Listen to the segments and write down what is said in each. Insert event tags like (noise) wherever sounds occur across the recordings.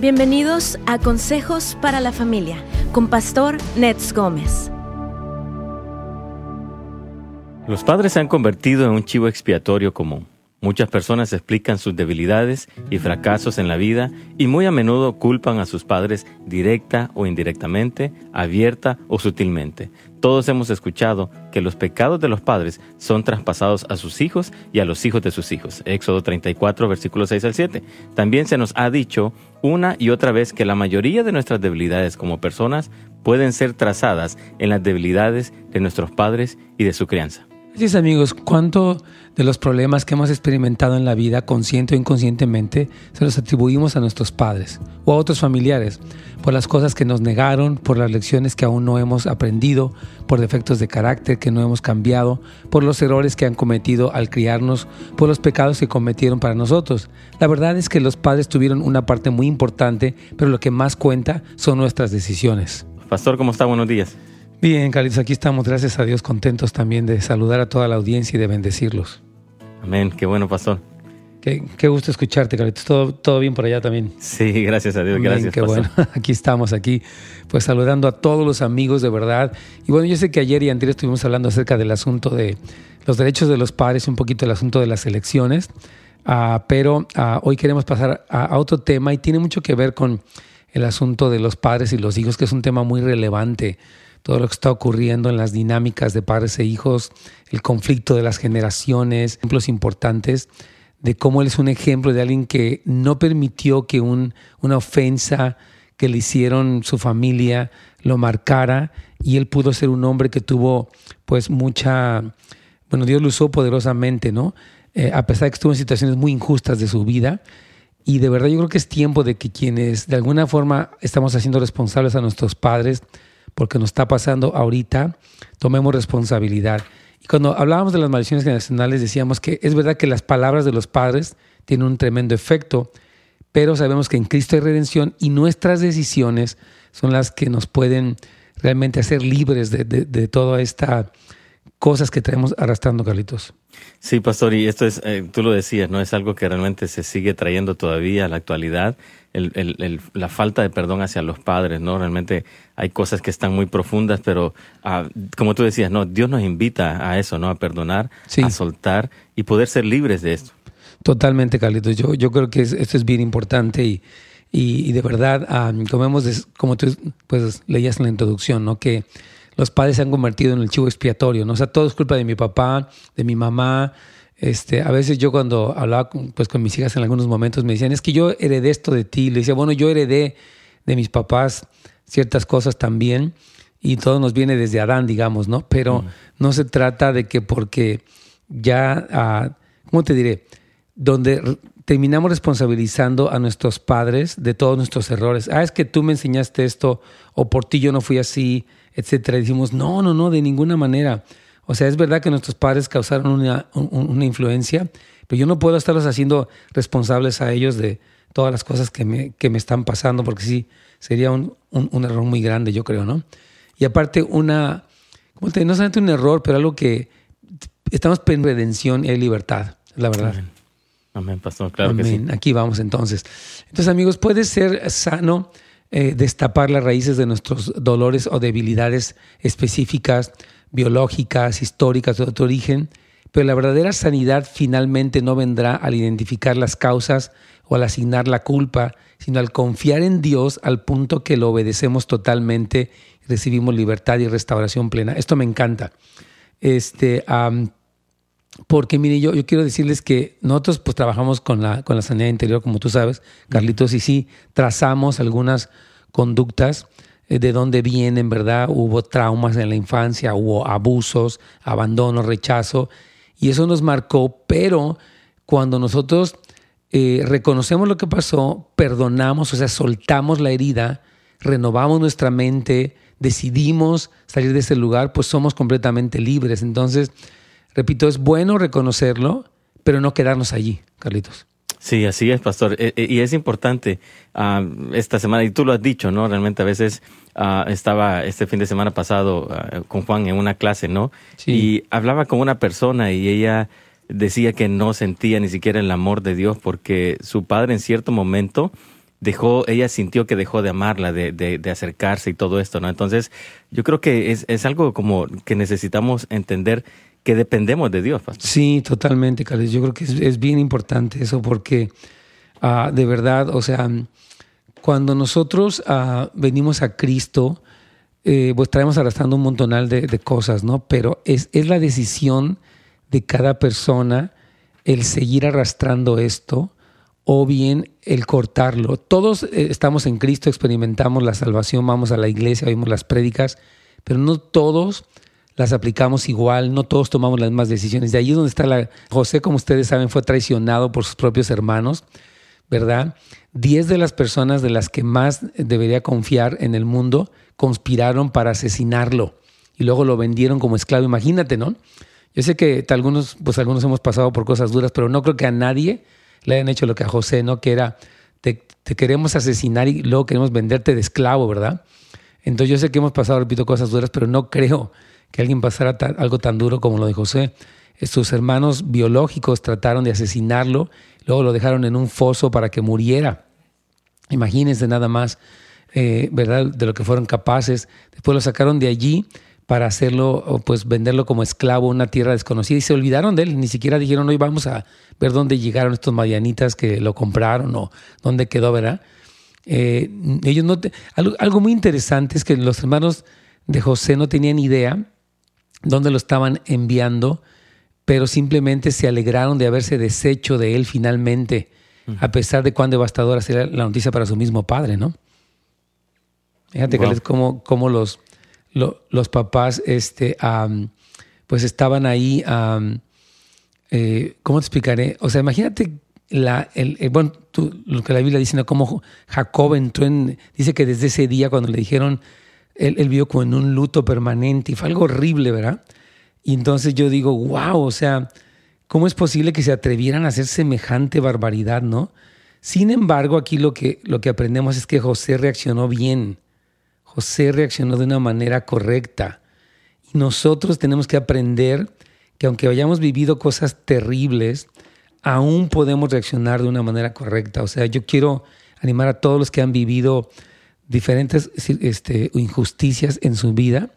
Bienvenidos a Consejos para la Familia con Pastor Nets Gómez. Los padres se han convertido en un chivo expiatorio común. Muchas personas explican sus debilidades y fracasos en la vida y muy a menudo culpan a sus padres directa o indirectamente, abierta o sutilmente. Todos hemos escuchado que los pecados de los padres son traspasados a sus hijos y a los hijos de sus hijos. Éxodo 34, versículos 6 al 7. También se nos ha dicho una y otra vez que la mayoría de nuestras debilidades como personas pueden ser trazadas en las debilidades de nuestros padres y de su crianza. Amigos, ¿cuánto de los problemas que hemos experimentado en la vida, consciente o inconscientemente, se los atribuimos a nuestros padres o a otros familiares? Por las cosas que nos negaron, por las lecciones que aún no hemos aprendido, por defectos de carácter que no hemos cambiado, por los errores que han cometido al criarnos, por los pecados que cometieron para nosotros. La verdad es que los padres tuvieron una parte muy importante, pero lo que más cuenta son nuestras decisiones. Pastor, ¿cómo está? Buenos días. Bien, Carlitos, aquí estamos, gracias a Dios, contentos también de saludar a toda la audiencia y de bendecirlos. Amén, qué bueno, pastor. Qué, qué gusto escucharte, Carlitos. ¿Todo, ¿Todo bien por allá también? Sí, gracias a Dios, gracias. Qué bueno, (laughs) aquí estamos, aquí, pues saludando a todos los amigos de verdad. Y bueno, yo sé que ayer y antes estuvimos hablando acerca del asunto de los derechos de los padres, un poquito el asunto de las elecciones, uh, pero uh, hoy queremos pasar a, a otro tema y tiene mucho que ver con el asunto de los padres y los hijos, que es un tema muy relevante todo lo que está ocurriendo en las dinámicas de padres e hijos, el conflicto de las generaciones, ejemplos importantes de cómo él es un ejemplo de alguien que no permitió que un, una ofensa que le hicieron su familia lo marcara y él pudo ser un hombre que tuvo pues mucha, bueno, Dios lo usó poderosamente, ¿no? Eh, a pesar de que estuvo en situaciones muy injustas de su vida. Y de verdad yo creo que es tiempo de que quienes de alguna forma estamos haciendo responsables a nuestros padres, porque nos está pasando ahorita, tomemos responsabilidad. Y cuando hablábamos de las maldiciones generacionales decíamos que es verdad que las palabras de los padres tienen un tremendo efecto, pero sabemos que en Cristo hay redención y nuestras decisiones son las que nos pueden realmente hacer libres de, de, de toda esta cosas que traemos arrastrando, Carlitos. Sí, pastor, y esto es, eh, tú lo decías, ¿no? Es algo que realmente se sigue trayendo todavía a la actualidad, el, el, el, la falta de perdón hacia los padres, ¿no? Realmente hay cosas que están muy profundas, pero uh, como tú decías, ¿no? Dios nos invita a eso, ¿no? A perdonar, sí. a soltar y poder ser libres de esto. Totalmente, Carlitos. Yo, yo creo que es, esto es bien importante y, y, y de verdad, um, como, hemos, como tú pues, leías en la introducción, ¿no? Que los padres se han convertido en el chivo expiatorio, ¿no? O sea, todo es culpa de mi papá, de mi mamá. Este, a veces yo cuando hablaba con, pues, con mis hijas en algunos momentos me decían, es que yo heredé esto de ti. Le decía, bueno, yo heredé de mis papás ciertas cosas también y todo nos viene desde Adán, digamos, ¿no? Pero no se trata de que porque ya, uh, ¿cómo te diré? Donde terminamos responsabilizando a nuestros padres de todos nuestros errores. Ah, es que tú me enseñaste esto o por ti yo no fui así etcétera. Y decimos, no, no, no, de ninguna manera. O sea, es verdad que nuestros padres causaron una, una influencia, pero yo no puedo estarlos haciendo responsables a ellos de todas las cosas que me, que me están pasando, porque sí, sería un, un, un error muy grande, yo creo, ¿no? Y aparte, una, ¿cómo te, no solamente un error, pero algo que estamos en redención y hay libertad, la verdad. Amén, Amén pastor, claro Amén. que sí. Aquí vamos entonces. Entonces, amigos, puede ser sano eh, destapar las raíces de nuestros dolores o debilidades específicas, biológicas, históricas de otro origen, pero la verdadera sanidad finalmente no vendrá al identificar las causas o al asignar la culpa, sino al confiar en Dios al punto que lo obedecemos totalmente recibimos libertad y restauración plena. Esto me encanta. Este, porque mire, yo, yo quiero decirles que nosotros pues trabajamos con la, con la sanidad interior, como tú sabes, Carlitos, y sí, trazamos algunas conductas de dónde vienen, ¿verdad? Hubo traumas en la infancia, hubo abusos, abandono, rechazo, y eso nos marcó, pero cuando nosotros eh, reconocemos lo que pasó, perdonamos, o sea, soltamos la herida, renovamos nuestra mente, decidimos salir de ese lugar, pues somos completamente libres. Entonces, Repito, es bueno reconocerlo, pero no quedarnos allí, Carlitos. Sí, así es, pastor. Y es importante uh, esta semana, y tú lo has dicho, ¿no? Realmente a veces uh, estaba este fin de semana pasado uh, con Juan en una clase, ¿no? Sí. Y hablaba con una persona y ella decía que no sentía ni siquiera el amor de Dios porque su padre en cierto momento dejó, ella sintió que dejó de amarla, de, de, acercarse y todo esto, ¿no? Entonces, yo creo que es, es algo como que necesitamos entender que dependemos de Dios, pastor. Sí, totalmente, Carlos. Yo creo que es, bien importante eso porque ah, de verdad, o sea, cuando nosotros ah, venimos a Cristo, eh, pues traemos arrastrando un montonal de, cosas, ¿no? Pero es, es la decisión de cada persona el seguir arrastrando esto o bien el cortarlo. Todos eh, estamos en Cristo, experimentamos la salvación, vamos a la iglesia, oímos las prédicas, pero no todos las aplicamos igual, no todos tomamos las mismas decisiones. De ahí es donde está la... José, como ustedes saben, fue traicionado por sus propios hermanos, ¿verdad? Diez de las personas de las que más debería confiar en el mundo conspiraron para asesinarlo y luego lo vendieron como esclavo. Imagínate, ¿no? Yo sé que algunos, pues algunos hemos pasado por cosas duras, pero no creo que a nadie le hayan hecho lo que a José, ¿no? Que era, te, queremos asesinar y luego queremos venderte de esclavo, ¿verdad? Entonces yo sé que hemos pasado, repito, cosas duras, pero no creo que alguien pasara algo tan duro como lo de José. Sus hermanos biológicos trataron de asesinarlo, luego lo dejaron en un foso para que muriera. Imagínense nada más, eh, ¿verdad? De lo que fueron capaces. Después lo sacaron de allí para hacerlo, pues venderlo como esclavo a una tierra desconocida y se olvidaron de él, ni siquiera dijeron, hoy vamos a ver dónde llegaron estos madianitas que lo compraron o dónde quedó, ¿verdad? Eh, ellos no algo, muy interesante es que los hermanos de José no tenían idea dónde lo estaban enviando, pero simplemente se alegraron de haberse deshecho de él finalmente, a pesar de cuán devastadora sería la noticia para su mismo padre, ¿no? Fíjate que es como, como los los papás este, pues estaban ahí, eh, ¿cómo te explicaré? O sea, imagínate la, el, bueno, lo que la Biblia dice, ¿no? Como Jacob entró en, dice que desde ese día cuando le dijeron, él, vio como en un luto permanente y fue algo horrible, ¿verdad? Y entonces yo digo, wow, o sea, ¿cómo es posible que se atrevieran a hacer semejante barbaridad, no? Sin embargo, aquí lo que, lo que aprendemos es que José reaccionó bien. José reaccionó de una manera correcta. Y nosotros tenemos que aprender que aunque hayamos vivido cosas terribles, aún podemos reaccionar de una manera correcta. O sea, yo quiero animar a todos los que han vivido diferentes este, injusticias en su vida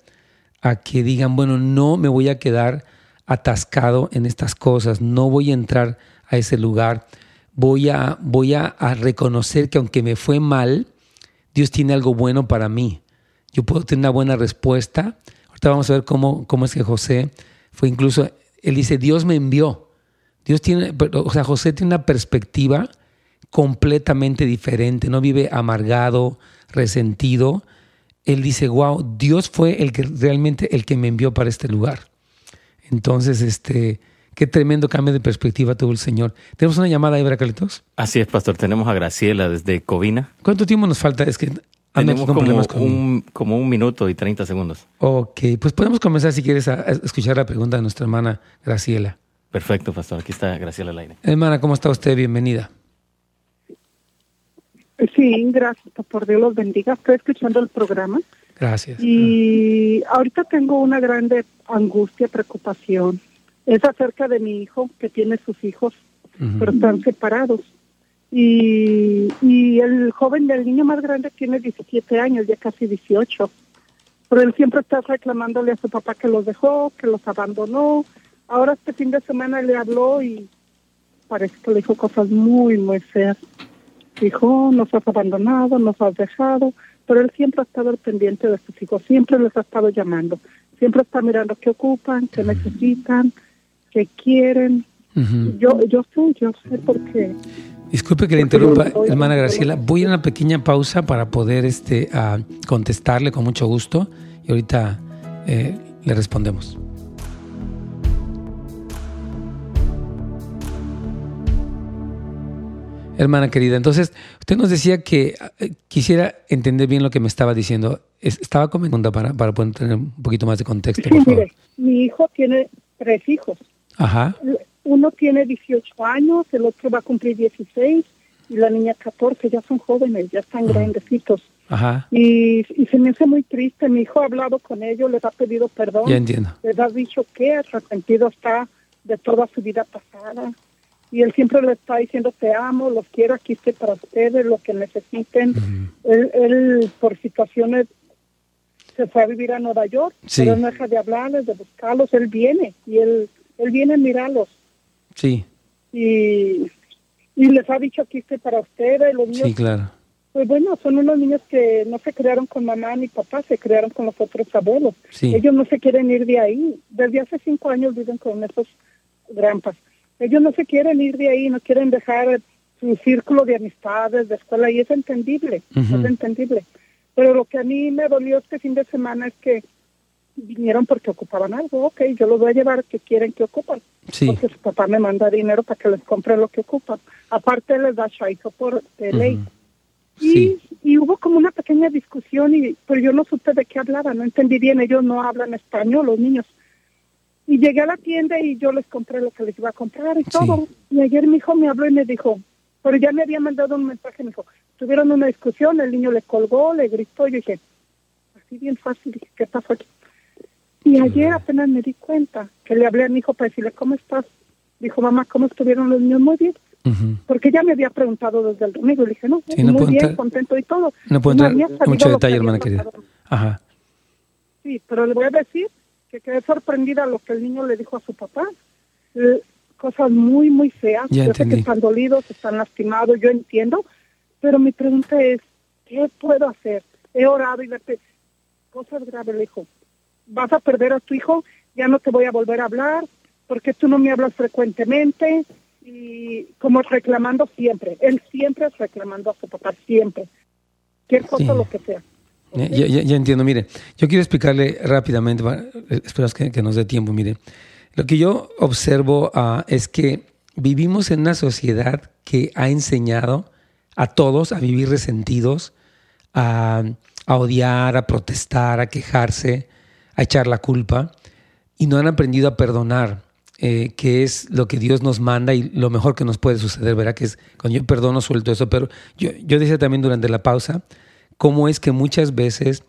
a que digan, bueno, no me voy a quedar atascado en estas cosas, no voy a entrar a ese lugar, voy a, voy a reconocer que aunque me fue mal, Dios tiene algo bueno para mí. Yo puedo tener una buena respuesta. Ahorita vamos a ver cómo, cómo es que José fue incluso, él dice, Dios me envió. Dios tiene, o sea, José tiene una perspectiva completamente diferente, no vive amargado, resentido. Él dice, wow, Dios fue el que realmente el que me envió para este lugar. Entonces, este, qué tremendo cambio de perspectiva tuvo el Señor. ¿Tenemos una llamada ahí, Carlitos? Así es, pastor. Tenemos a Graciela desde Covina. ¿Cuánto tiempo nos falta? Es que tenemos como, un, como un minuto y 30 segundos. Ok, pues podemos comenzar si quieres a, escuchar la pregunta de nuestra hermana Graciela. Perfecto, pastor. Aquí está Graciela Laine. Hermana, ¿cómo está usted? Bienvenida. Sí, gracias. Por Dios los bendiga. Estoy escuchando el programa. Gracias. Y ahorita tengo una grande angustia, preocupación. Es acerca de mi hijo, que tiene sus hijos, pero están separados. Y, y el joven del niño más grande tiene 17 años, ya casi 18. Pero él siempre está reclamándole a su papá que los dejó, que los abandonó. Ahora este fin de semana le habló y parece que le dijo cosas muy, muy feas. Dijo, nos has abandonado, nos has dejado, pero él siempre ha estado al pendiente de sus hijos, siempre les ha estado llamando, siempre está mirando qué ocupan, qué necesitan, qué quieren. Yo yo sé, yo sé por qué. Disculpe que le interrumpa, hermana Graciela. Voy a una pequeña pausa para poder este, contestarle con mucho gusto y ahorita eh, le respondemos. Hermana querida, entonces usted nos decía que eh, quisiera entender bien lo que me estaba diciendo. Estaba comentando para, para poder tener un poquito más de contexto. Sí, mire, mi hijo tiene tres hijos. Ajá uno tiene 18 años, el otro va a cumplir 16 y la niña 14, ya son jóvenes, ya están grandecitos. Ajá. Y, se me hace muy triste, mi hijo ha hablado con ellos, les ha pedido perdón. Ya entiendo. Les ha dicho que arrepentido está de toda su vida pasada. Y él siempre le está diciendo te amo, los quiero, aquí estoy para ustedes, lo que necesiten. él, él, por situaciones se fue a vivir a Nueva York, pero no deja de hablarles, de buscarlos, él viene y él, él viene a mirarlos. Sí. Y, y les ha dicho aquí estoy para ustedes, los niños. Sí, claro. Pues bueno, son unos niños que no se criaron con mamá ni papá, se criaron con los otros abuelos. Sí. Ellos no se quieren ir de ahí. Desde hace cinco años viven con esos grampas ellos no se quieren ir de ahí, no quieren dejar su círculo de amistades, de escuela, y es entendible, es entendible. Pero lo que a mí me dolió este fin de semana es que vinieron porque ocupaban algo, ok, yo los voy a llevar que quieren que ocupan, porque su papá me manda dinero para que les compre lo que ocupan. Aparte les da chaito por ley. Y, y hubo como una pequeña discusión, y pero yo no supe de qué hablaba, no entendí bien, ellos no hablan español, los niños. Y llegué a la tienda y yo les compré lo que les iba a comprar y todo. Y ayer mi hijo me habló y me dijo, pero ya me había mandado un mensaje, me dijo, tuvieron una discusión, el niño le colgó, le gritó, y yo dije, así bien fácil, dije, ¿qué pasó aquí? Y ayer apenas me di cuenta que le hablé a mi hijo para decirle, ¿cómo estás? Dijo, mamá, ¿cómo estuvieron los niños? Muy bien. Porque ya me había preguntado desde el domingo. Le dije, no, muy bien, contento y todo. No puedo entrar mucho detalle, hermana querida. Ajá. Sí, pero le voy a decir que quedé sorprendida lo que el niño le dijo a su papá. Eh, cosas muy, muy feas. yo sé que están dolidos, están lastimados, yo entiendo, pero mi pregunta es, ¿qué puedo hacer? He orado y le cosas graves, le dijo, vas a perder a tu hijo, ya no te voy a volver a hablar, porque tú no me hablas frecuentemente, y como reclamando siempre, él siempre es reclamando a su papá, siempre, cualquier cosa, lo que sea. Ya, entiendo, mire, yo quiero explicarle rápidamente, espero que, nos dé tiempo, mire, lo que yo observo uh, es que vivimos en una sociedad que ha enseñado a todos a vivir resentidos, a, a odiar, a protestar, a quejarse, a echar la culpa, y no han aprendido a perdonar. Eh, que es lo que Dios nos manda y lo mejor que nos puede suceder, ¿verdad? Que es cuando yo perdono, suelto eso. Pero yo, yo decía también durante la pausa, cómo es que muchas veces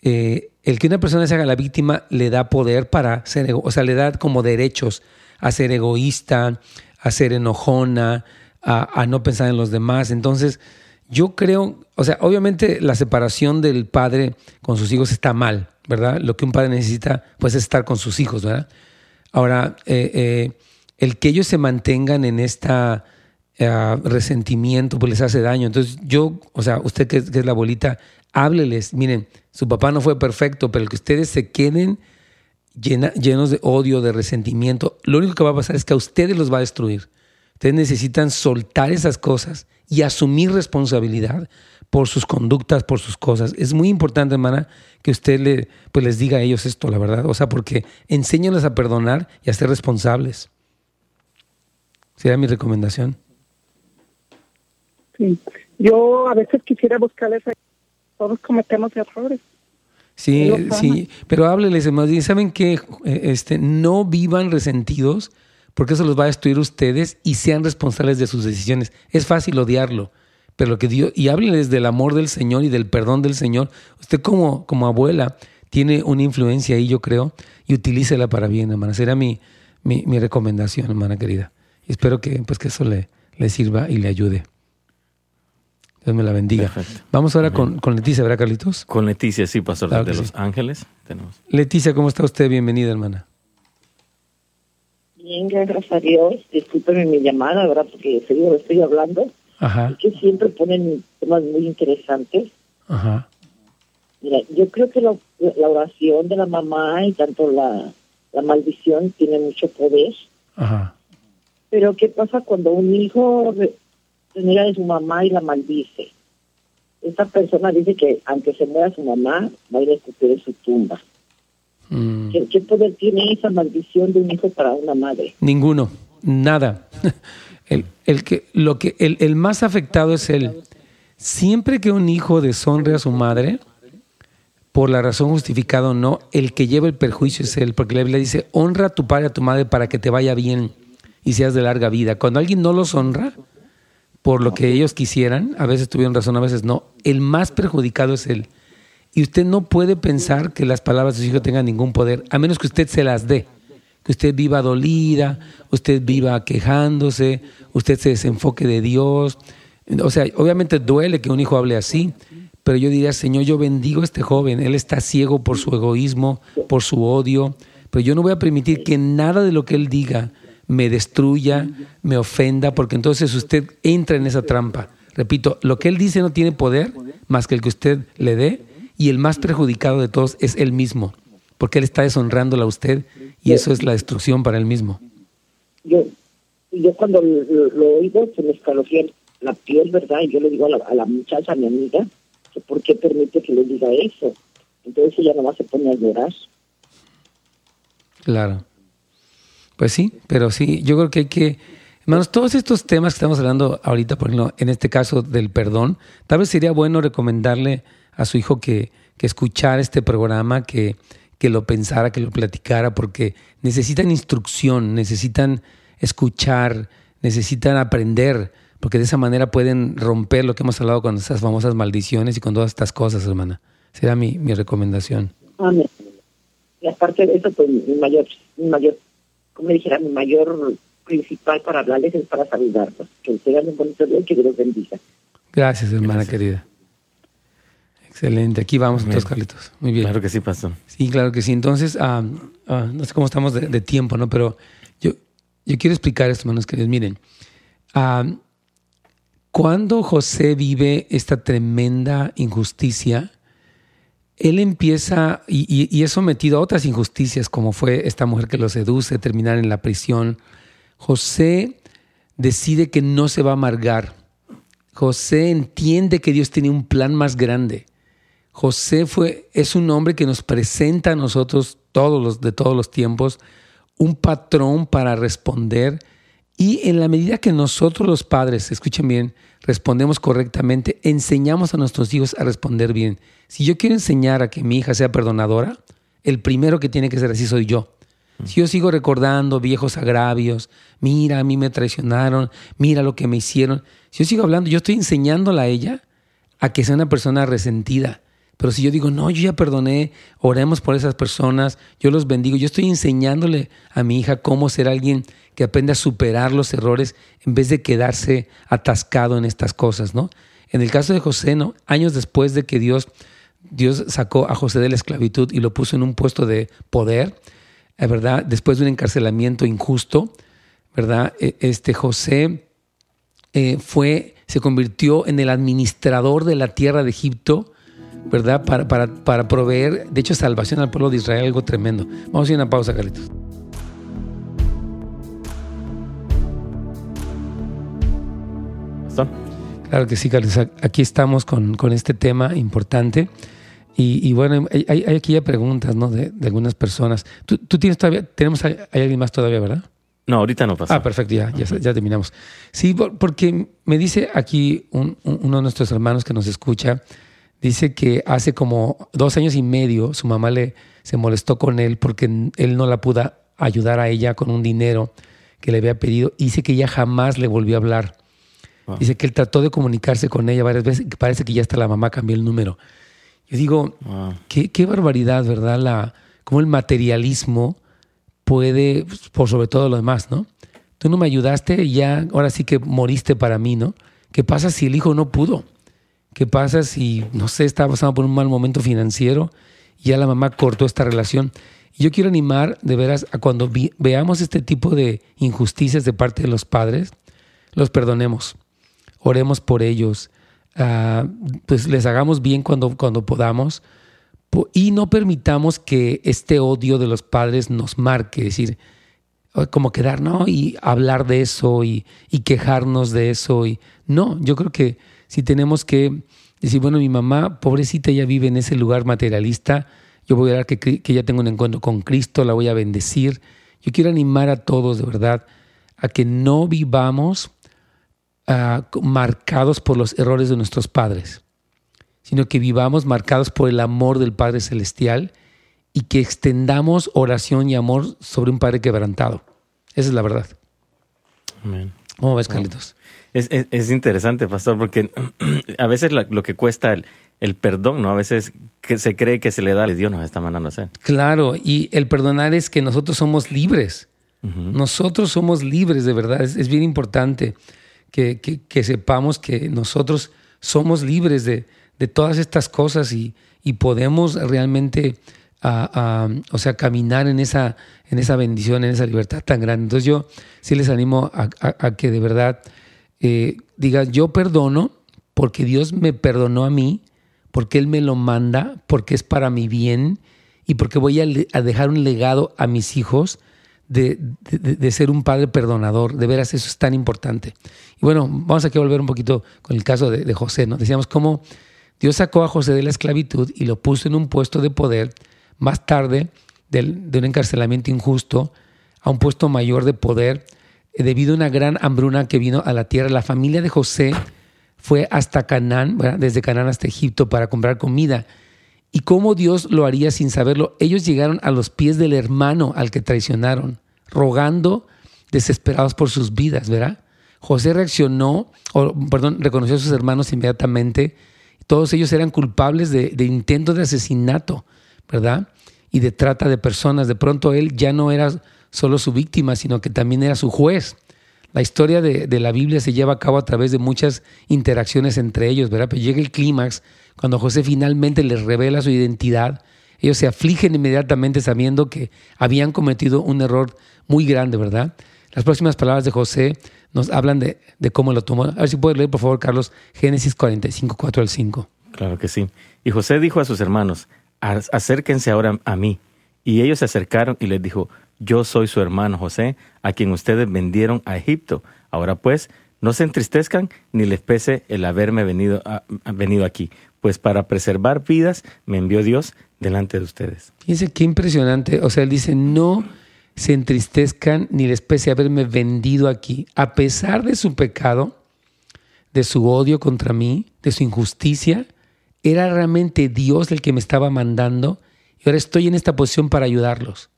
eh, el que una persona se haga la víctima le da poder para ser, o sea, le da como derechos a ser egoísta, a ser enojona, a, no pensar en los demás. Entonces, yo creo, o sea, obviamente la separación del padre con sus hijos está mal, ¿verdad? Lo que un padre necesita, pues, es estar con sus hijos, ¿verdad? Ahora, eh, eh, el que ellos se mantengan en esta eh, resentimiento, pues les hace daño. Entonces yo, o sea, usted que, es la abuelita, hábleles, miren, su papá no fue perfecto, pero que ustedes se queden llenos de odio, de resentimiento, lo único que va a pasar es que a ustedes los va a destruir. Ustedes necesitan soltar esas cosas y asumir responsabilidad por sus conductas, por sus cosas. Es muy importante, hermana, que usted le, pues les diga a ellos esto, la verdad. O sea, porque enséñenles a perdonar y a ser responsables. Sería mi recomendación. Sí. Yo a veces quisiera buscarles, todos cometemos errores. Sí, sí, pero hábleles más bien, ¿saben qué? Eh, este, no vivan resentidos porque eso los va a destruir ustedes y sean responsables de sus decisiones. Es fácil odiarlo, pero lo que Dios, y hábleles del amor del Señor y del perdón del Señor. Usted como, como abuela tiene una influencia ahí, yo creo, y utilícela para bien, hermana. Será mi, mi, mi recomendación, hermana querida. Y espero que, pues, que eso le, le sirva y le ayude. Dios me la bendiga. Vamos ahora con, con, Leticia, ¿verdad, Carlitos? Con Leticia, sí, pastor de Los Ángeles. Tenemos. Leticia, ¿cómo está usted? Bienvenida, hermana. Bien, gracias a Dios. Discúlpeme mi llamada, ¿verdad? Porque seguro estoy hablando. Ajá. que siempre ponen temas muy interesantes. Ajá. Mira, yo creo que la, la oración de la mamá y tanto la, la maldición tiene mucho poder. Ajá. Pero ¿qué pasa cuando un hijo mira de su mamá y la maldice. Esta persona dice que aunque se muera su mamá, va a ir a escupir en su tumba. Mm. ¿Qué, poder tiene esa maldición de un hijo para una madre? Ninguno, nada. (laughs) El, el que, lo que, el, el, más afectado es él. Siempre que un hijo deshonre a su madre, por la razón justificada o no, el que lleva el perjuicio es él, porque la Biblia dice, honra a tu padre y a tu madre para que te vaya bien y seas de larga vida. Cuando alguien no los honra, por lo que ellos quisieran, a veces tuvieron razón, a veces no. El más perjudicado es él. Y usted no puede pensar que las palabras de su hijo tengan ningún poder, a menos que usted se las dé. que usted viva dolida, usted viva quejándose, usted se desenfoque de Dios. O sea, obviamente duele que un hijo hable así, pero yo diría, Señor, yo bendigo a este joven, él está ciego por su egoísmo, por su odio, pero yo no voy a permitir que nada de lo que él diga me destruya, me ofenda, porque entonces usted entra en esa trampa. Repito, lo que él dice no tiene poder más que el que usted le dé, y el más perjudicado de todos es él mismo, porque él está deshonrándola a usted y eso es la destrucción para él mismo. Yo, yo cuando lo, oigo se me escalofría la piel, ¿verdad? Y yo le digo a la, a la muchacha, a mi amiga, que por qué permite que le diga eso. Entonces ella nomás se pone a llorar. Claro. Pues sí, pero sí, yo creo que hay que, hermanos, todos estos temas que estamos hablando ahorita, por ejemplo, en este caso del perdón, tal vez sería bueno recomendarle a su hijo que, que escuchara este programa, que, que lo pensara, que lo platicara, porque necesitan instrucción, necesitan escuchar, necesitan aprender, porque de esa manera pueden romper lo que hemos hablado con esas famosas maldiciones y con todas estas cosas, hermana. Será mi, mi recomendación. Amén. Y aparte de eso, pues mi mayor, mi mayor como dijera, mi mayor principal para hablarles es para saludarlos. Que tengan un bonito día y que Dios bendiga. Gracias, hermana querida. Excelente. Aquí vamos entonces, Carlitos. Muy bien. Claro que sí, pastor. Sí, claro que sí. Entonces, ah, no sé cómo estamos de, tiempo, ¿no? Pero yo, yo quiero explicar esto, hermanos queridos. Miren, ah, cuando José vive esta tremenda injusticia, él empieza y, es sometido a otras injusticias, como fue esta mujer que lo seduce, terminar en la prisión. José decide que no se va a amargar. José entiende que Dios tiene un plan más grande. José fue, es un hombre que nos presenta a nosotros, todos los de todos los tiempos, un patrón para responder. Y en la medida que nosotros los padres, escuchen bien, respondemos correctamente, enseñamos a nuestros hijos a responder bien. Si yo quiero enseñar a que mi hija sea perdonadora, el primero que tiene que ser así soy yo. Si yo sigo recordando viejos agravios, mira, a mí me traicionaron, mira lo que me hicieron. Si yo sigo hablando, yo estoy enseñándola a ella a que sea una persona resentida. Pero si yo digo, no, yo ya perdoné, oremos por esas personas, yo los bendigo, yo estoy enseñándole a mi hija cómo ser alguien que aprende a superar los errores en vez de quedarse atascado en estas cosas, ¿no? En el caso de José, ¿no? Años después de que Dios Dios sacó a José de la esclavitud y lo puso en un puesto de poder, eh, ¿verdad? Después de un encarcelamiento injusto, ¿verdad? E, este José eh, fue, se convirtió en el administrador de la tierra de Egipto, ¿verdad? Para, para, para proveer, de hecho, salvación al pueblo de Israel, algo tremendo. Vamos a ir a una pausa, Carlitos. Claro que sí, Carlos. Aquí estamos con, con este tema importante. Y, bueno, hay, hay, aquí ya preguntas, ¿no? De, de algunas personas. ¿Tú, ¿Tú, tienes todavía, tenemos, hay, alguien más todavía, ¿verdad? No, ahorita no pasa. Ah, perfecto, ya, ya, ya, terminamos. Sí, porque me dice aquí un, uno de nuestros hermanos que nos escucha, dice que hace como dos años y medio su mamá le se molestó con él porque él no la pudo ayudar a ella con un dinero que le había pedido y dice que ella jamás le volvió a hablar. Dice que él trató de comunicarse con ella varias veces, que parece que ya hasta la mamá cambió el número. Yo digo, qué, qué, barbaridad, ¿verdad? La, cómo el materialismo puede, pues, por sobre todo lo demás, ¿no? Tú no me ayudaste y ya, ahora sí que moriste para mí, ¿no? ¿Qué pasa si el hijo no pudo? ¿Qué pasa si, no sé, estaba pasando por un mal momento financiero y ya la mamá cortó esta relación? Yo quiero animar, de veras, a cuando veamos este tipo de injusticias de parte de los padres, los perdonemos, oremos por ellos, Ah, pues les hagamos bien cuando, cuando podamos y no permitamos que este odio de los padres nos marque, es decir, como quedar, ¿no? Y hablar de eso y, quejarnos de eso. Y, no, yo creo que si tenemos que decir, bueno, mi mamá, pobrecita, ya vive en ese lugar materialista, yo voy a dar que, que ella tenga un encuentro con Cristo, la voy a bendecir. Yo quiero animar a todos, de verdad, a que no vivamos Ah, marcados por los errores de nuestros padres, sino que vivamos marcados por el amor del Padre Celestial y que extendamos oración y amor sobre un Padre quebrantado. Esa es la verdad. Amén. ¿Cómo ves, Carlitos? Es, es, interesante, pastor, porque (clears throat) a veces lo que cuesta el perdón, ¿no? A veces que se cree que se le da, Dios nos está mandando a hacer. Claro, y el perdonar es que nosotros somos libres. Nosotros somos libres, de verdad. Es, bien importante que, sepamos que nosotros somos libres de, de todas estas cosas y, y podemos realmente, o sea, caminar en esa, en esa bendición, en esa libertad tan grande. Entonces yo sí les animo a, que de verdad eh, digan, yo perdono porque Dios me perdonó a mí porque Él me lo manda, porque es para mi bien y porque voy a, dejar un legado a mis hijos de, ser un padre perdonador. De veras, eso es tan importante. Y bueno, vamos aquí a volver un poquito con el caso de, José. ¿no? Decíamos cómo Dios sacó a José de la esclavitud y lo puso en un puesto de poder más tarde de un encarcelamiento injusto a un puesto mayor de poder eh, debido a una gran hambruna que vino a la tierra. La familia de José fue hasta Canaán, desde Canaán hasta Egipto para comprar comida. ¿Y cómo Dios lo haría sin saberlo? Ellos llegaron a los pies del hermano al que traicionaron, rogando, desesperados por sus vidas, ¿verdad? José reaccionó, o perdón, reconoció a sus hermanos inmediatamente. Todos ellos eran culpables de, de intento de asesinato, ¿verdad? Y de trata de personas. De pronto él ya no era solo su víctima, sino que también era su juez. La historia de, la Biblia se lleva a cabo a través de muchas interacciones entre ellos, ¿verdad? Llega el clímax, cuando José finalmente les revela su identidad, ellos se afligen inmediatamente sabiendo que habían cometido un error muy grande, ¿verdad? Las próximas palabras de José nos hablan de, cómo lo tomó. A ver si puedes leer, por favor, Carlos, Génesis 45, 4 al 5. Claro que sí. Y José dijo a sus hermanos, acérquense ahora a mí. Y ellos se acercaron y les dijo, yo soy su hermano José, a quien ustedes vendieron a Egipto. Ahora pues, no se entristezcan ni les pese el haberme venido, venido aquí, pues para preservar vidas me envió Dios delante de ustedes. Fíjense qué impresionante. O sea, él dice, no se entristezcan ni les pese haberme vendido aquí. A pesar de su pecado, de su odio contra mí, de su injusticia, era realmente Dios el que me estaba mandando y ahora estoy en esta posición para ayudarlos.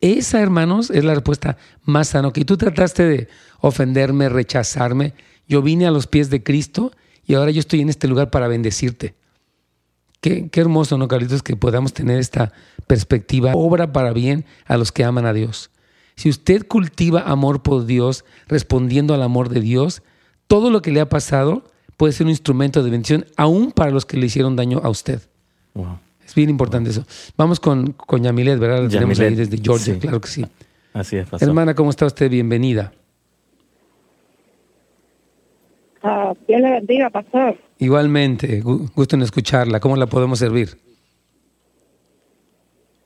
Esa, hermanos, es la respuesta más sana. Que tú trataste de ofenderme, rechazarme. Yo vine a los pies de Cristo y ahora yo estoy en este lugar para bendecirte. Qué, qué hermoso, ¿no, Carlitos? Que podamos tener esta perspectiva. Obra para bien a los que aman a Dios. Si usted cultiva amor por Dios, respondiendo al amor de Dios, todo lo que le ha pasado puede ser un instrumento de bendición, aún para los que le hicieron daño a usted. Wow. Es bien importante eso. Vamos con, con Yamilet, ¿verdad? La tenemos ahí desde Georgia, claro que sí. Así es, pastor. Hermana, ¿cómo está usted? Bienvenida. Ah, Dios le bendiga, pastor. Igualmente, gusto en escucharla. ¿Cómo la podemos servir?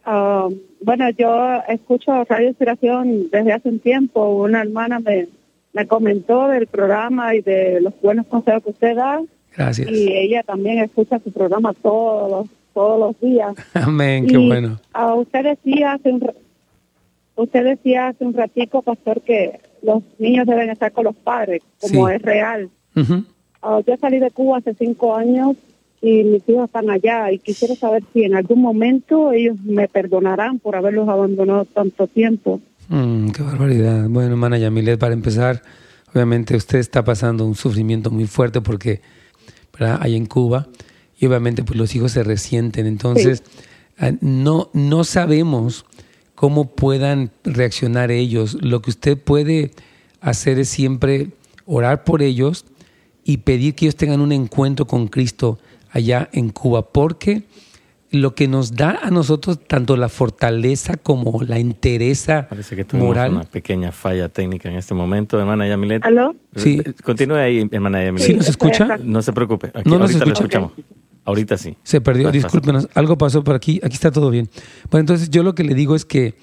Ah, bueno, yo escucho Radio Inspiración desde hace un tiempo. Una hermana me, me comentó del programa y de los buenos consejos que usted da. Gracias. Y ella también escucha su programa todos los todos los días. (laughs) Amén, qué bueno. A usted decía hace un usted decía hace un ratico, pastor, que los niños deben estar con los padres, como es real. Ah, yo salí de Cuba hace cinco años y mis hijos están allá y quisiera saber si en algún momento ellos me perdonarán por haberlos abandonado tanto tiempo. Mm, qué barbaridad. Bueno, hermana Yamilet, para empezar, obviamente usted está pasando un sufrimiento muy fuerte porque ¿verdad? hay en Cuba y obviamente pues los hijos se resienten. Entonces, ah, no, no sabemos cómo puedan reaccionar ellos. Lo que usted puede hacer es siempre orar por ellos y pedir que ellos tengan un encuentro con Cristo allá en Cuba, porque lo que nos da a nosotros tanto la fortaleza como la entereza Parece que moral. una pequeña falla técnica en este momento, hermana Yamilet. ¿Aló? Sí. Continúe ahí, hermana Yamilet. ¿Sí nos escucha? No se preocupe. Aquí, no nos escucha. escuchamos. Ahorita sí. Se perdió, discúlpenos, algo pasó por aquí, aquí está todo bien. Bueno, entonces yo lo que le digo es que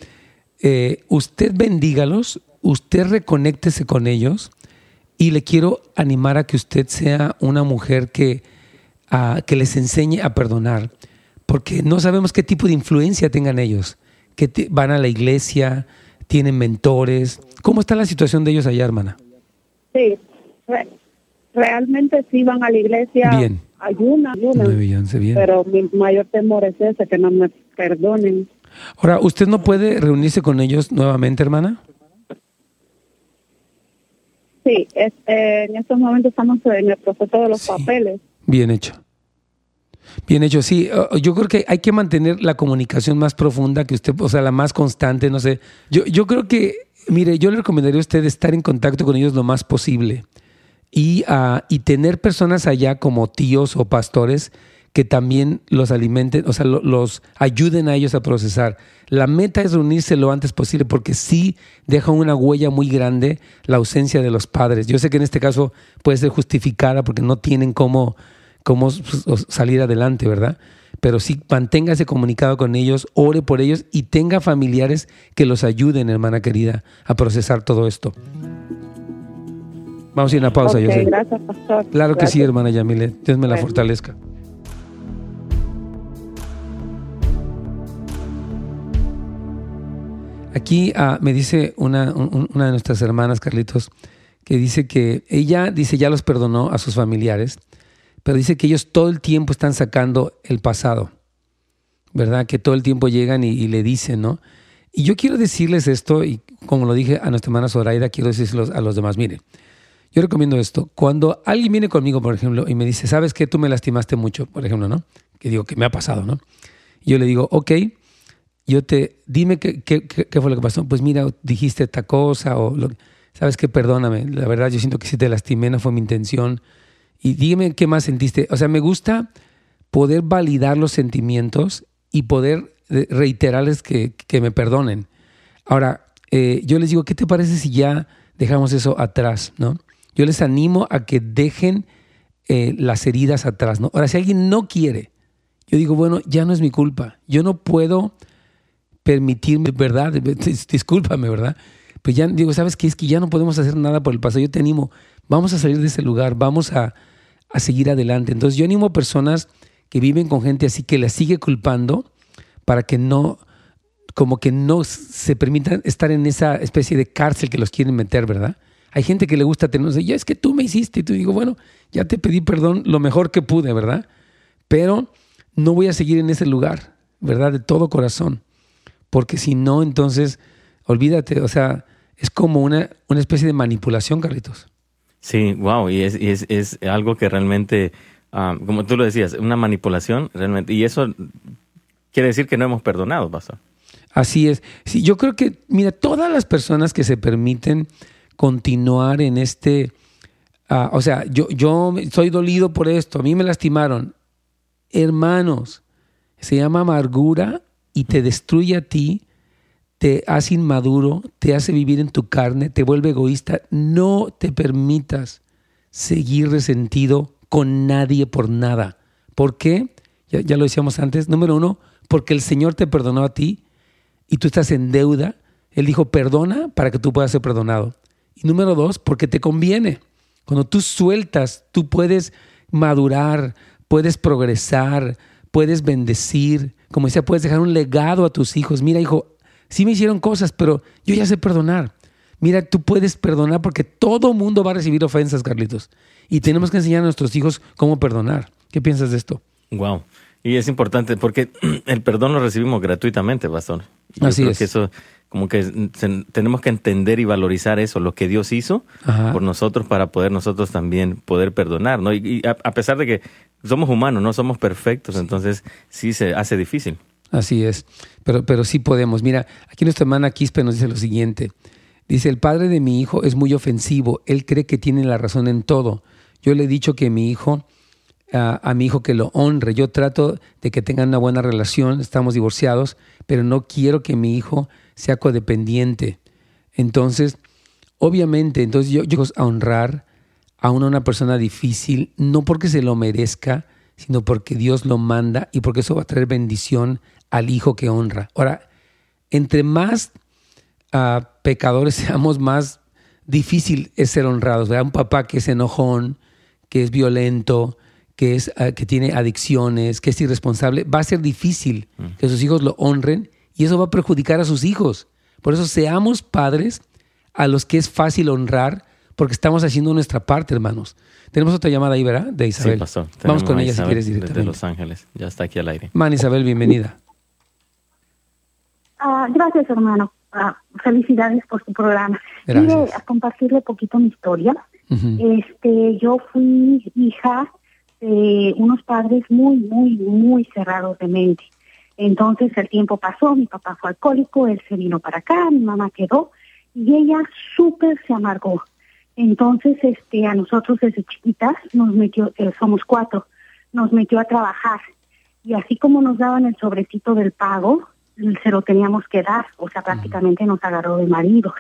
eh, usted bendígalos, usted reconéctese con ellos y le quiero animar a que usted sea una mujer que, que les enseñe a perdonar, porque no sabemos qué tipo de influencia tengan ellos, que van a la iglesia, tienen mentores. ¿Cómo está la situación de ellos allá, hermana? Sí, realmente sí van a la iglesia. Bien ayuna, pero mi mayor temor es ese, que no me perdonen. Ahora, ¿usted no puede reunirse con ellos nuevamente, hermana? Sí, eh, en estos momentos estamos en el proceso de los papeles. Bien hecho. Bien hecho, sí. Yo creo que hay que mantener la comunicación más profunda que usted, o sea, la más constante, no sé. Yo, yo creo que, mire, yo le recomendaría a usted estar en contacto con ellos lo más posible y, uh, y tener personas allá como tíos o pastores que también los alimenten, o sea, los ayuden a ellos a procesar. La meta es reunirse lo antes posible porque sí deja una huella muy grande la ausencia de los padres. Yo sé que en este caso puede ser justificada porque no tienen cómo, cómo salir adelante, ¿verdad? Pero sí manténgase comunicado con ellos, ore por ellos y tenga familiares que los ayuden, hermana querida, a procesar todo esto. Vamos a ir a una pausa, okay, yo sé. Gracias, pastor. Claro gracias. que sí, hermana Yamile. Dios me la fortalezca. Aquí uh, me dice una, un, una de nuestras hermanas, Carlitos, que dice que ella dice ya los perdonó a sus familiares, pero dice que ellos todo el tiempo están sacando el pasado, ¿verdad? Que todo el tiempo llegan y, le dicen, ¿no? Y yo quiero decirles esto, y como lo dije a nuestra hermana Zoraida, quiero decirles a los demás, mire, yo recomiendo esto. Cuando alguien viene conmigo, por ejemplo, y me dice, ¿sabes qué? Tú me lastimaste mucho, por ejemplo, ¿no? Que digo, que me ha pasado, ¿no? Y yo le digo, ok, yo te, dime qué, qué, qué, fue lo que pasó. Pues mira, dijiste esta cosa o lo, sabes que perdóname. La verdad, yo siento que si te lastimé no fue mi intención. Y dime qué más sentiste. O sea, me gusta poder validar los sentimientos y poder reiterarles que, que me perdonen. Ahora, eh, yo les digo, ¿qué te parece si ya dejamos eso atrás, no? Yo les animo a que dejen eh, las heridas atrás, ¿no? Ahora, si alguien no quiere, yo digo, bueno, ya no es mi culpa. Yo no puedo permitirme, ¿verdad? Discúlpame, ¿verdad? Pues ya digo, ¿sabes qué? Es que ya no podemos hacer nada por el pasado. Yo te animo, vamos a salir de ese lugar, vamos a, a seguir adelante. Entonces yo animo a personas que viven con gente así que las sigue culpando para que no, como que no se permitan estar en esa especie de cárcel que los quieren meter, ¿verdad? Hay gente que le gusta tener, ya es que tú me hiciste, y tú digo, bueno, ya te pedí perdón lo mejor que pude, ¿verdad? Pero no voy a seguir en ese lugar, ¿verdad? De todo corazón. Porque si no, entonces, olvídate, o sea, es como una, una especie de manipulación, Carlitos. Sí, wow, y es, y es, es algo que realmente, um, como tú lo decías, una manipulación, realmente, y eso quiere decir que no hemos perdonado, pastor. Así es. Sí, yo creo que, mira, todas las personas que se permiten continuar en este, uh, o sea, yo, yo estoy dolido por esto, a mí me lastimaron. Hermanos, se llama amargura y te destruye a ti, te hace inmaduro, te hace vivir en tu carne, te vuelve egoísta. No te permitas seguir resentido con nadie por nada. ¿Por qué? Ya, ya, lo decíamos antes. Número uno, porque el Señor te perdonó a ti y tú estás en deuda. Él dijo, perdona para que tú puedas ser perdonado. Y número dos, porque te conviene. Cuando tú sueltas, tú puedes madurar, puedes progresar, puedes bendecir. Como decía, puedes dejar un legado a tus hijos. Mira, hijo, sí me hicieron cosas, pero yo ya sé perdonar. Mira, tú puedes perdonar porque todo mundo va a recibir ofensas, Carlitos. Y tenemos que enseñar a nuestros hijos cómo perdonar. ¿Qué piensas de esto? Wow. Y es importante porque (clears throat) el perdón lo recibimos gratuitamente, pastor. Yo Así creo es. que eso, como que se, tenemos que entender y valorizar eso, lo que Dios hizo Ajá. por nosotros para poder nosotros también poder perdonar, ¿no? Y, y a, a, pesar de que somos humanos, no somos perfectos, entonces sí se hace difícil. Así es, pero, pero sí podemos. Mira, aquí nuestra hermana Quispe nos dice lo siguiente. Dice, el padre de mi hijo es muy ofensivo, él cree que tiene la razón en todo. Yo le he dicho que mi hijo a, a, mi hijo que lo honre. Yo trato de que tengan una buena relación, estamos divorciados, pero no quiero que mi hijo sea codependiente. Entonces, obviamente, entonces yo, yo a honrar a una, una persona difícil, no porque se lo merezca, sino porque Dios lo manda y porque eso va a traer bendición al hijo que honra. Ahora, entre más uh, pecadores (laughs) seamos, más difícil es ser honrados. ¿verdad? Un papá que es enojón, que es violento, que, es, uh, que tiene adicciones, que es irresponsable, va a ser difícil mm. que sus hijos lo honren y eso va a perjudicar a sus hijos. Por eso seamos padres a los que es fácil honrar porque estamos haciendo nuestra parte, hermanos. Tenemos otra llamada ahí, ¿verdad? De Isabel. Sí, pastor. Vamos con ella Isabel, si quieres directamente. De Los Ángeles, ya está aquí al aire. Man, Isabel, bienvenida. Uh, gracias, hermano. Uh, felicidades por su programa. Gracias. Quiero compartirle un poquito mi historia. Uh -huh. Este, yo fui hija de unos padres muy, muy, muy cerrados de mente. Entonces el tiempo pasó, mi papá fue alcohólico, él se vino para acá, mi mamá quedó y ella súper se amargó. Entonces, este, a nosotros desde chiquitas nos metió, eh, somos cuatro, nos metió a trabajar y así como nos daban el sobrecito del pago, se lo teníamos que dar, o sea, prácticamente nos agarró de maridos.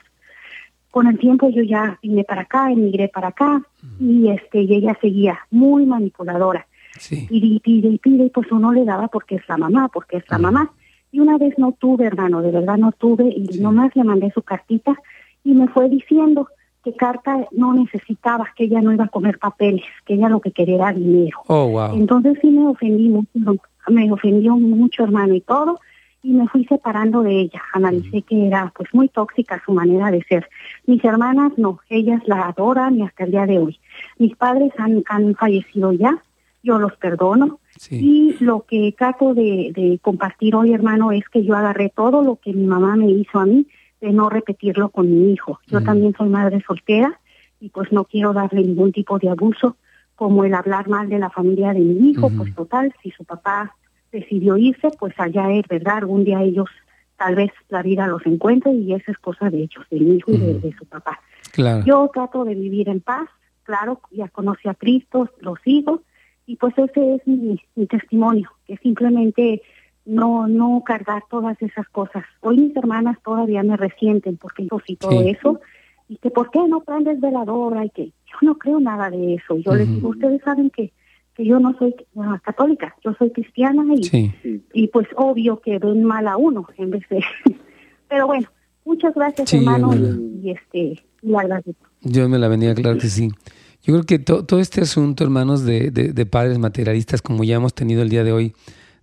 Con el tiempo yo ya vine para acá, emigré para acá y este y ella seguía muy manipuladora. Sí. Y pide y pide y pues uno le daba porque es la mamá, porque es la mamá. Y una vez no tuve, hermano, de verdad no tuve y nomás le mandé su cartita y me fue diciendo que Carta no necesitaba, que ella no iba a comer papeles, que ella lo que quería era dinero. Oh, wow. Entonces sí me ofendí mucho, me ofendió mucho hermano y todo, y me fui separando de ella. Analicé que era pues muy tóxica su manera de ser. Mis hermanas no, ellas la adoran y hasta el día de hoy. Mis padres han, han fallecido ya, yo los perdono. Sí. Y lo que trato de, de compartir hoy, hermano, es que yo agarré todo lo que mi mamá me hizo a mí, de no repetirlo con mi hijo. Yo también soy madre soltera y pues no quiero darle ningún tipo de abuso, como el hablar mal de la familia de mi hijo, pues total, si su papá decidió irse, pues allá es, ¿verdad? Algún día ellos, tal vez la vida los encuentre y esa es cosa de ellos, de mi hijo y de su papá. Claro. Yo trato de vivir en paz, claro, ya conocí a Cristo, lo sigo, y pues ese es mi, mi testimonio, que simplemente no no cargar todas esas cosas. Hoy mis hermanas todavía me resienten porque yo sí todo Sí. eso, y que por qué no prendes veladora, y que yo no creo nada de eso. Yo les Ujú. digo, ustedes saben que, que yo no soy católica, yo soy cristiana y, Sí. y pues obvio que ven mal a uno en vez de... (laughs) Pero bueno, muchas gracias Sí, hermano y, y este, y la agradezco. Dios me la bendiga, claro que sí. Yo creo que to- todo este asunto, hermanos, de, de- de padres materialistas, como ya hemos tenido el día de hoy,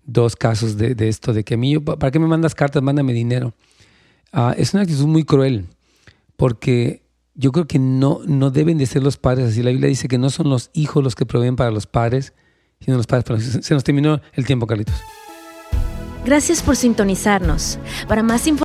dos casos de, de esto, de que a mí, ¿para qué me mandas cartas? Mándame dinero. Ah, es una actitud muy cruel, porque yo creo que no, no deben de ser los padres así. La Biblia dice que no son los hijos los que proveen para los padres, sino los padres para los hijos. Se nos terminó el tiempo, Carlitos. Gracias por sintonizarnos. Para más información,